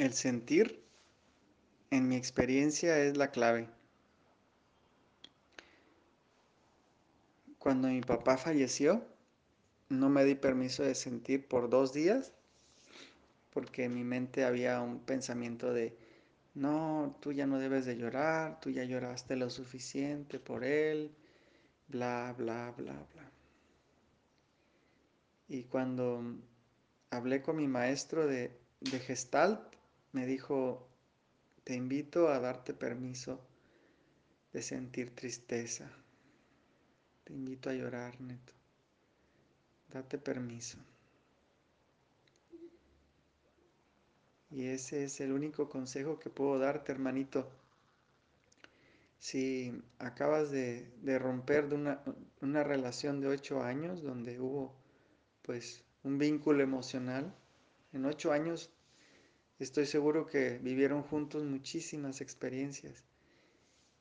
El sentir, en mi experiencia, es la clave. Cuando mi papá falleció, no me di permiso de sentir por dos días porque en mi mente había un pensamiento de, no, tú ya no debes de llorar, tú ya lloraste lo suficiente por él, bla, bla, bla, bla. Y cuando hablé con mi maestro de, de Gestalt, me dijo, te invito a darte permiso de sentir tristeza. Te invito a llorar, neto. Date permiso. Y ese es el único consejo que puedo darte, hermanito. Si acabas de, romper de una, una, relación de ocho años donde hubo pues un vínculo emocional, en ocho años estoy seguro que vivieron juntos muchísimas experiencias.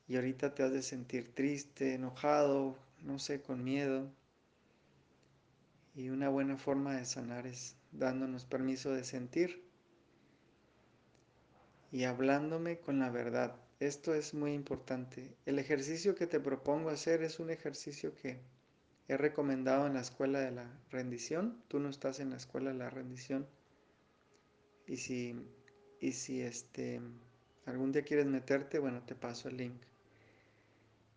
Y ahorita te has de sentir triste, enojado, no sé, con miedo. Y una buena forma de sanar es dándonos permiso de sentir y hablándome con la verdad. Esto es muy importante. El ejercicio que te propongo hacer es un ejercicio que he recomendado en la escuela de la rendición. Tú no estás en la escuela de la rendición. Y si, y si este, algún día quieres meterte, bueno, te paso el link.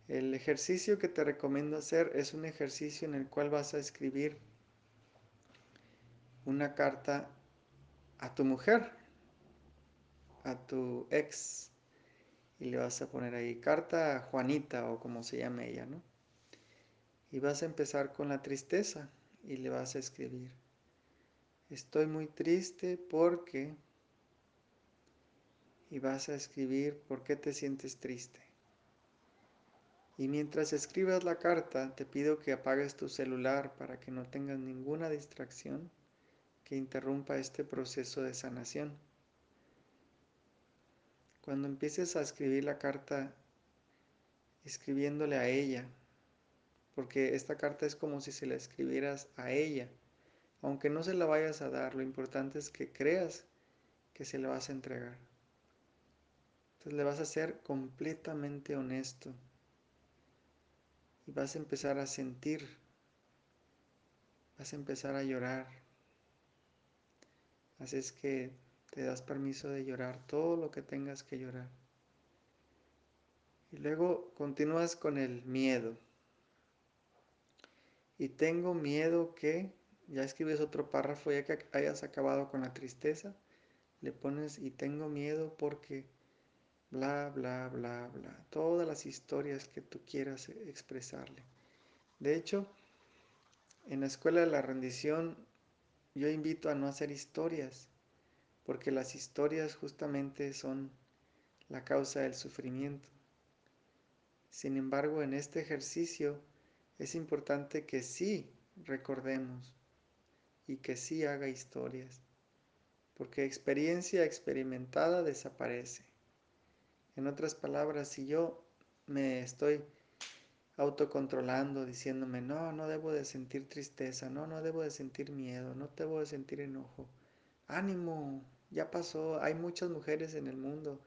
El ejercicio que te recomiendo hacer es un ejercicio en el cual vas a escribir una carta a tu mujer a tu ex y le vas a poner ahí carta a Juanita o como se llame ella, ¿no? Y vas a empezar con la tristeza y le vas a escribir, estoy muy triste porque... Y vas a escribir por qué te sientes triste. Y mientras escribas la carta, te pido que apagues tu celular para que no tengas ninguna distracción que interrumpa este proceso de sanación. Cuando empieces a escribir la carta, escribiéndole a ella, porque esta carta es como si se la escribieras a ella, aunque no se la vayas a dar, lo importante es que creas que se la vas a entregar. Entonces le vas a ser completamente honesto y vas a empezar a sentir, vas a empezar a llorar. Así es que te das permiso de llorar todo lo que tengas que llorar. Y luego continúas con el miedo. Y tengo miedo que, ya escribes otro párrafo, ya que hayas acabado con la tristeza, le pones y tengo miedo porque bla, bla, bla, bla. Todas las historias que tú quieras expresarle. De hecho, en la escuela de la rendición yo invito a no hacer historias, porque las historias justamente son la causa del sufrimiento. Sin embargo, en este ejercicio es importante que sí recordemos y que sí haga historias, porque experiencia experimentada desaparece. En otras palabras, si yo me estoy autocontrolando, diciéndome, no, no debo de sentir tristeza, no, no debo de sentir miedo, no debo de sentir enojo, ánimo, ya pasó, hay muchas mujeres en el mundo,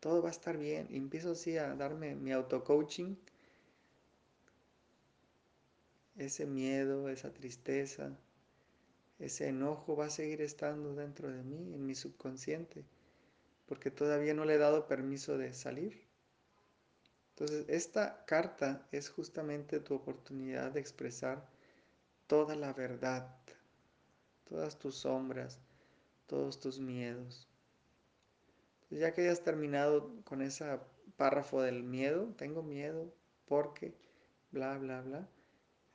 todo va a estar bien. Y empiezo así a darme mi auto-coaching, ese miedo, esa tristeza, ese enojo va a seguir estando dentro de mí, en mi subconsciente, porque todavía no le he dado permiso de salir. Entonces, esta carta es justamente tu oportunidad de expresar toda la verdad, todas tus sombras, todos tus miedos. ya que hayas terminado con ese párrafo del miedo, tengo miedo porque, bla, bla, bla,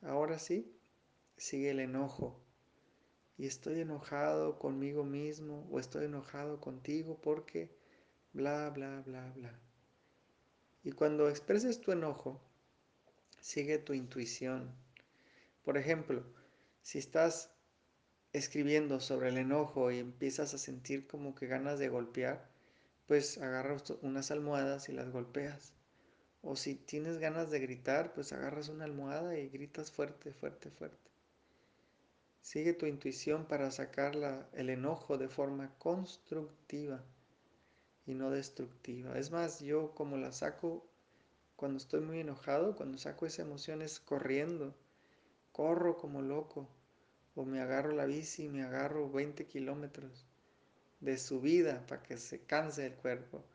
ahora sí, sigue el enojo. Y estoy enojado conmigo mismo o estoy enojado contigo porque, bla, bla, bla, bla. Y cuando expreses tu enojo, sigue tu intuición. Por ejemplo, si estás escribiendo sobre el enojo y empiezas a sentir como que ganas de golpear, pues agarras unas almohadas y las golpeas. O si tienes ganas de gritar, pues agarras una almohada y gritas fuerte, fuerte, fuerte. Sigue tu intuición para sacar el enojo de forma constructiva, y no destructiva. Es más, yo como la saco cuando estoy muy enojado, cuando saco esa emoción es corriendo, corro como loco, o me agarro la bici me agarro 20 kilómetros de subida para que se canse el cuerpo.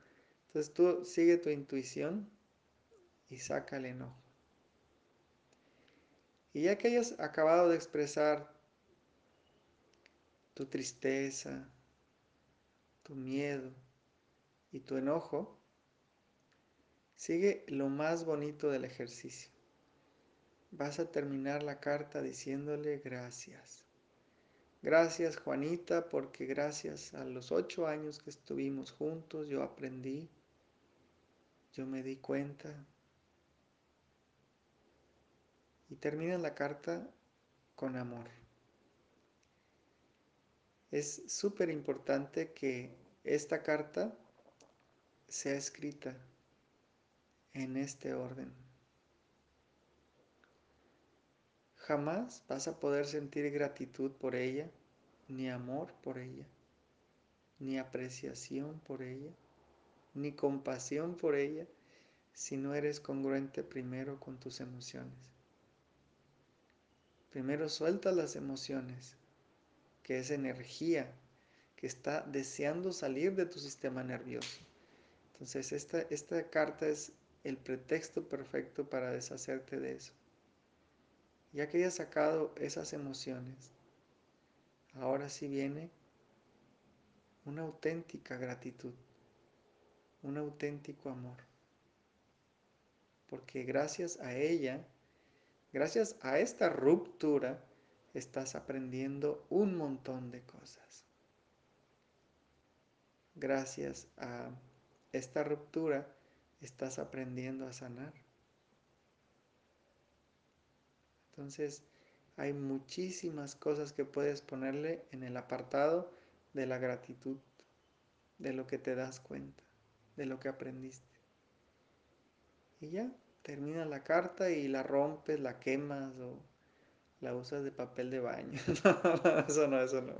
Entonces tú sigue tu intuición y saca el enojo. Y ya que hayas acabado de expresar tu tristeza, tu miedo y tu enojo, sigue lo más bonito del ejercicio. Vas a terminar la carta diciéndole gracias. Gracias Juanita, porque gracias a los ocho años que estuvimos juntos yo aprendí, yo me di cuenta. Y termina la carta con amor. Es súper importante que esta carta sea escrita en este orden. Jamás vas a poder sentir gratitud por ella, ni amor por ella, ni apreciación por ella, ni compasión por ella, si no eres congruente primero con tus emociones. Primero suelta las emociones, que es energía que está deseando salir de tu sistema nervioso. Entonces esta, esta carta es el pretexto perfecto para deshacerte de eso. Ya que hayas sacado esas emociones, ahora sí viene una auténtica gratitud, un auténtico amor. Porque gracias a ella, gracias a esta ruptura, estás aprendiendo un montón de cosas. Gracias a esta ruptura, estás aprendiendo a sanar. Entonces, hay muchísimas cosas que puedes ponerle en el apartado de la gratitud, de lo que te das cuenta, de lo que aprendiste. Y ya, termina la carta y la rompes, la quemas o la usas de papel de baño. eso no, eso no.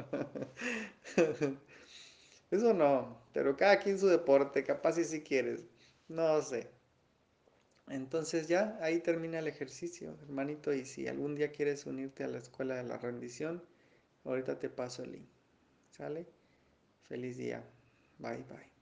eso no, pero cada quien su deporte, capaz si si quieres. No sé. Entonces ya ahí termina el ejercicio, hermanito. Y si algún día quieres unirte a la escuela de la rendición, ahorita te paso el link. ¿Sale? Feliz día. Bye bye.